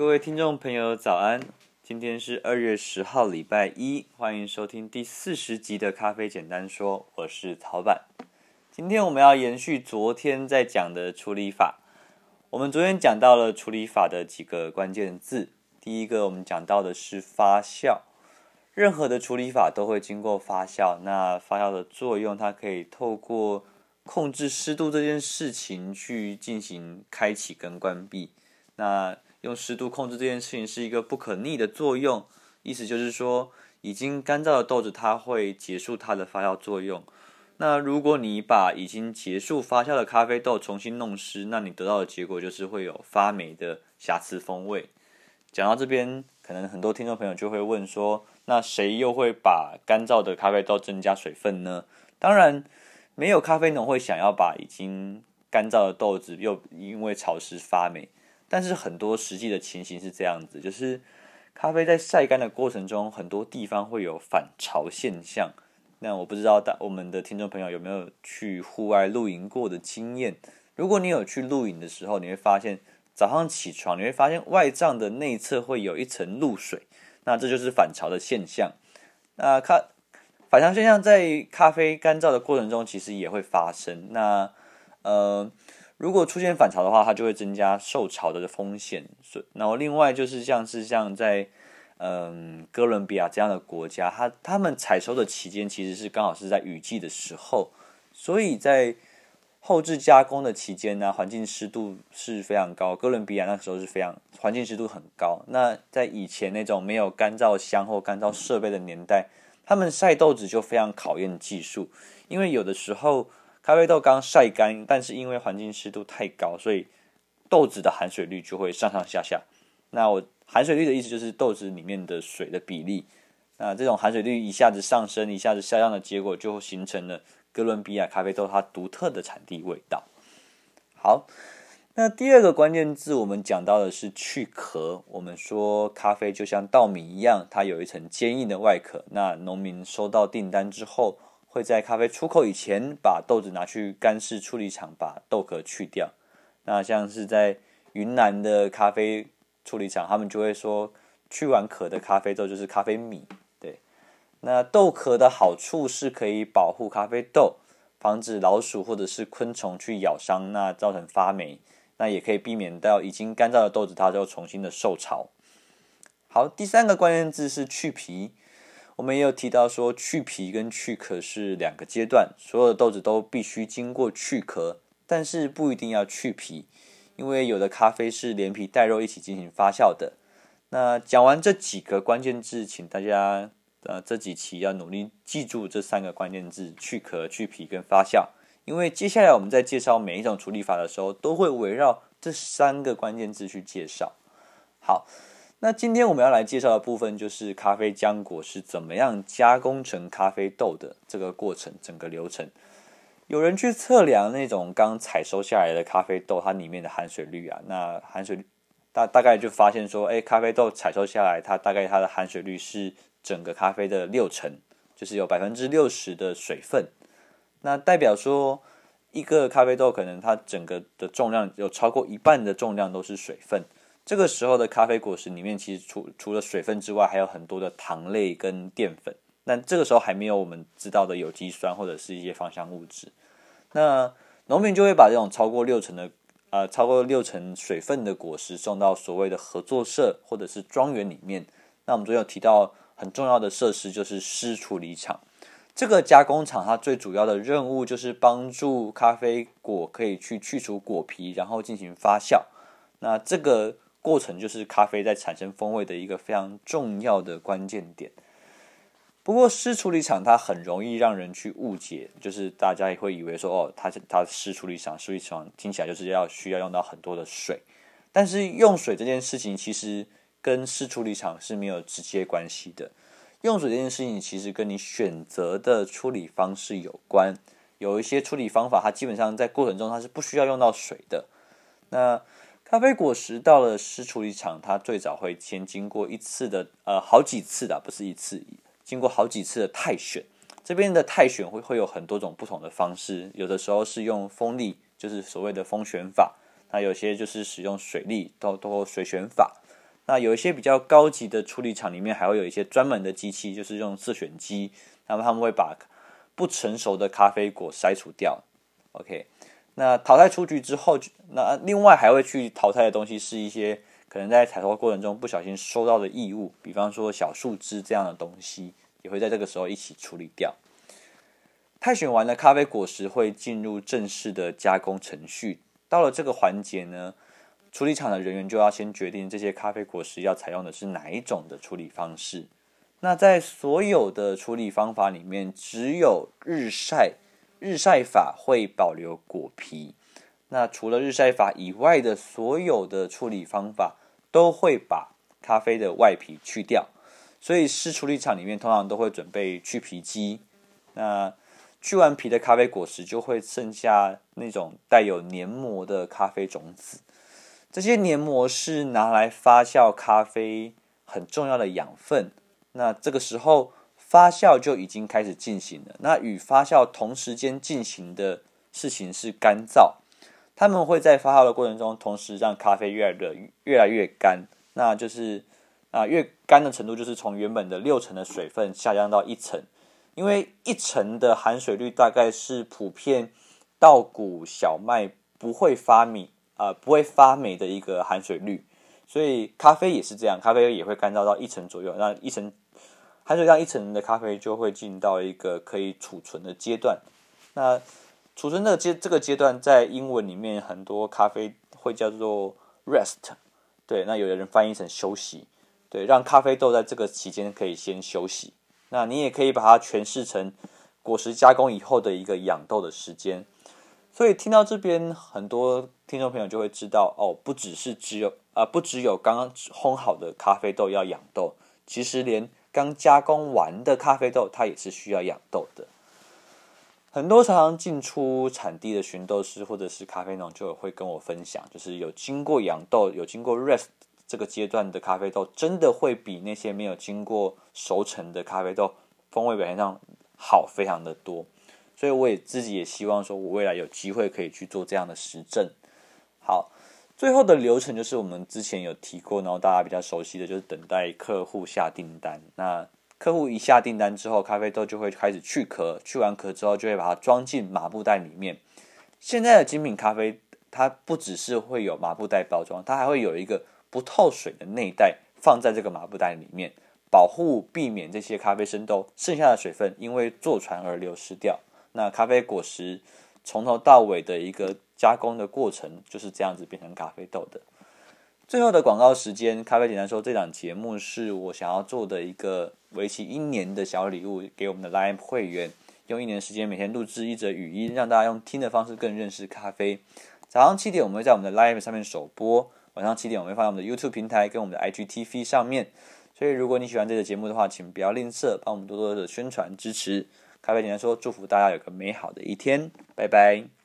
各位听众朋友，早安！今天是二月十号，礼拜一，欢迎收听第四十集的《咖啡简单说》，我是曹板。今天我们要延续昨天在讲的处理法。我们昨天讲到了处理法的几个关键字，第一个我们讲到的是发酵。任何的处理法都会经过发酵，那发酵的作用，它可以透过控制湿度这件事情去进行开启跟关闭。那用湿度控制这件事情是一个不可逆的作用，意思就是说，已经干燥的豆子它会结束它的发酵作用。那如果你把已经结束发酵的咖啡豆重新弄湿，那你得到的结果就是会有发霉的瑕疵风味。讲到这边，可能很多听众朋友就会问说，那谁又会把干燥的咖啡豆增加水分呢？当然，没有咖啡农会想要把已经干燥的豆子又因为潮湿发霉。但是很多实际的情形是这样子，就是咖啡在晒干的过程中，很多地方会有反潮现象。那我不知道大我们的听众朋友有没有去户外露营过的经验？如果你有去露营的时候，你会发现早上起床，你会发现外帐的内侧会有一层露水，那这就是反潮的现象。那咖反潮现象在咖啡干燥的过程中其实也会发生。那呃。如果出现反潮的话，它就会增加受潮的风险所。然后另外就是像是像在嗯哥伦比亚这样的国家，它他们采收的期间其实是刚好是在雨季的时候，所以在后置加工的期间呢，环境湿度是非常高。哥伦比亚那时候是非常环境湿度很高。那在以前那种没有干燥箱或干燥设备的年代，他们晒豆子就非常考验技术，因为有的时候。咖啡豆刚晒干，但是因为环境湿度太高，所以豆子的含水率就会上上下下。那我含水率的意思就是豆子里面的水的比例。那这种含水率一下子上升，一下子下降的结果，就形成了哥伦比亚咖啡豆它独特的产地味道。好，那第二个关键字我们讲到的是去壳。我们说咖啡就像稻米一样，它有一层坚硬的外壳。那农民收到订单之后，会在咖啡出口以前，把豆子拿去干式处理厂把豆壳去掉。那像是在云南的咖啡处理厂，他们就会说，去完壳的咖啡豆就是咖啡米。对，那豆壳的好处是可以保护咖啡豆，防止老鼠或者是昆虫去咬伤，那造成发霉。那也可以避免到已经干燥的豆子，它就重新的受潮。好，第三个关键字是去皮。我们也有提到说，去皮跟去壳是两个阶段，所有的豆子都必须经过去壳，但是不一定要去皮，因为有的咖啡是连皮带肉一起进行发酵的。那讲完这几个关键字，请大家呃这几期要努力记住这三个关键字：去壳、去皮跟发酵，因为接下来我们在介绍每一种处理法的时候，都会围绕这三个关键字去介绍。好。那今天我们要来介绍的部分就是咖啡浆果是怎么样加工成咖啡豆的这个过程，整个流程。有人去测量那种刚采收下来的咖啡豆，它里面的含水率啊，那含水率大大概就发现说，哎，咖啡豆采收下来，它大概它的含水率是整个咖啡的六成，就是有百分之六十的水分。那代表说，一个咖啡豆可能它整个的重量有超过一半的重量都是水分。这个时候的咖啡果实里面，其实除除了水分之外，还有很多的糖类跟淀粉。但这个时候还没有我们知道的有机酸或者是一些芳香物质。那农民就会把这种超过六成的呃超过六成水分的果实送到所谓的合作社或者是庄园里面。那我们昨天有提到很重要的设施就是湿处理厂。这个加工厂它最主要的任务就是帮助咖啡果可以去去除果皮，然后进行发酵。那这个。过程就是咖啡在产生风味的一个非常重要的关键点。不过湿处理厂它很容易让人去误解，就是大家也会以为说哦，它它湿处理厂，湿处理厂听起来就是要需要用到很多的水。但是用水这件事情其实跟湿处理厂是没有直接关系的。用水这件事情其实跟你选择的处理方式有关。有一些处理方法，它基本上在过程中它是不需要用到水的。那咖啡果实到了湿处理厂，它最早会先经过一次的呃好几次的，不是一次，经过好几次的泰选。这边的泰选会会有很多种不同的方式，有的时候是用风力，就是所谓的风选法；那有些就是使用水力，都都水选法。那有一些比较高级的处理厂里面，还会有一些专门的机器，就是用自选机，那么他们会把不成熟的咖啡果筛除掉。OK，那淘汰出局之后，那另外还会去淘汰的东西是一些可能在采收过程中不小心收到的异物，比方说小树枝这样的东西，也会在这个时候一起处理掉。汰选完的咖啡果实，会进入正式的加工程序。到了这个环节呢，处理厂的人员就要先决定这些咖啡果实要采用的是哪一种的处理方式。那在所有的处理方法里面，只有日晒日晒法会保留果皮。那除了日晒法以外的所有的处理方法，都会把咖啡的外皮去掉。所以，湿处理厂里面通常都会准备去皮机。那去完皮的咖啡果实就会剩下那种带有黏膜的咖啡种子。这些黏膜是拿来发酵咖啡很重要的养分。那这个时候发酵就已经开始进行了。那与发酵同时间进行的事情是干燥。他们会在发酵的过程中，同时让咖啡越来越越来越干。那就是啊，越干的程度就是从原本的六成的水分下降到一成。因为一成的含水率大概是普遍稻谷小麦不会发米。啊、不会发霉的一个含水率，所以咖啡也是这样，咖啡也会干燥到一成左右，那一成含水量一成的咖啡就会进到一个可以储存的阶段。那储存的阶这个阶段，在英文里面很多咖啡会叫做 rest，对，那有的人翻译成休息，对，让咖啡豆在这个期间可以先休息。那你也可以把它诠释成果实加工以后的一个养豆的时间。所以听到这边，很多听众朋友就会知道哦，不只是只有啊、不只有刚刚烘好的咖啡豆要养豆，其实连刚加工完的咖啡豆，它也是需要养豆的。很多常常进出产地的寻豆师或者是咖啡农就会跟我分享，就是有经过养豆、有经过 rest 这个阶段的咖啡豆，真的会比那些没有经过熟成的咖啡豆风味表现上好非常的多。所以我也自己也希望说，我未来有机会可以去做这样的实证。好，最后的流程就是我们之前有提过，然后大家比较熟悉的就是等待客户下订单。那客户一下订单之后，咖啡豆就会开始去壳，去完壳之后就会把它装进麻布袋里面。现在的精品咖啡，它不只是会有麻布袋包装，它还会有一个不透水的内袋放在这个麻布袋里面，保护避免这些咖啡生豆剩下的水分因为坐船而流失掉。那咖啡果实从头到尾的一个加工的过程就是这样子变成咖啡豆的。最后的广告时间，咖啡简单说，这档节目是我想要做的一个为期一年的小礼物，给我们的 Line 会员，用一年时间每天录制一则语音，让大家用听的方式更认识咖啡。早上七点我们会在我们的 Live 上面首播，晚上七点我们会放在我们的 YouTube 平台跟我们的 IGTV 上面。所以如果你喜欢这个节目的话，请不要吝啬，帮我们多多的宣传支持。咖啡简单说，祝福大家有个美好的一天，拜拜。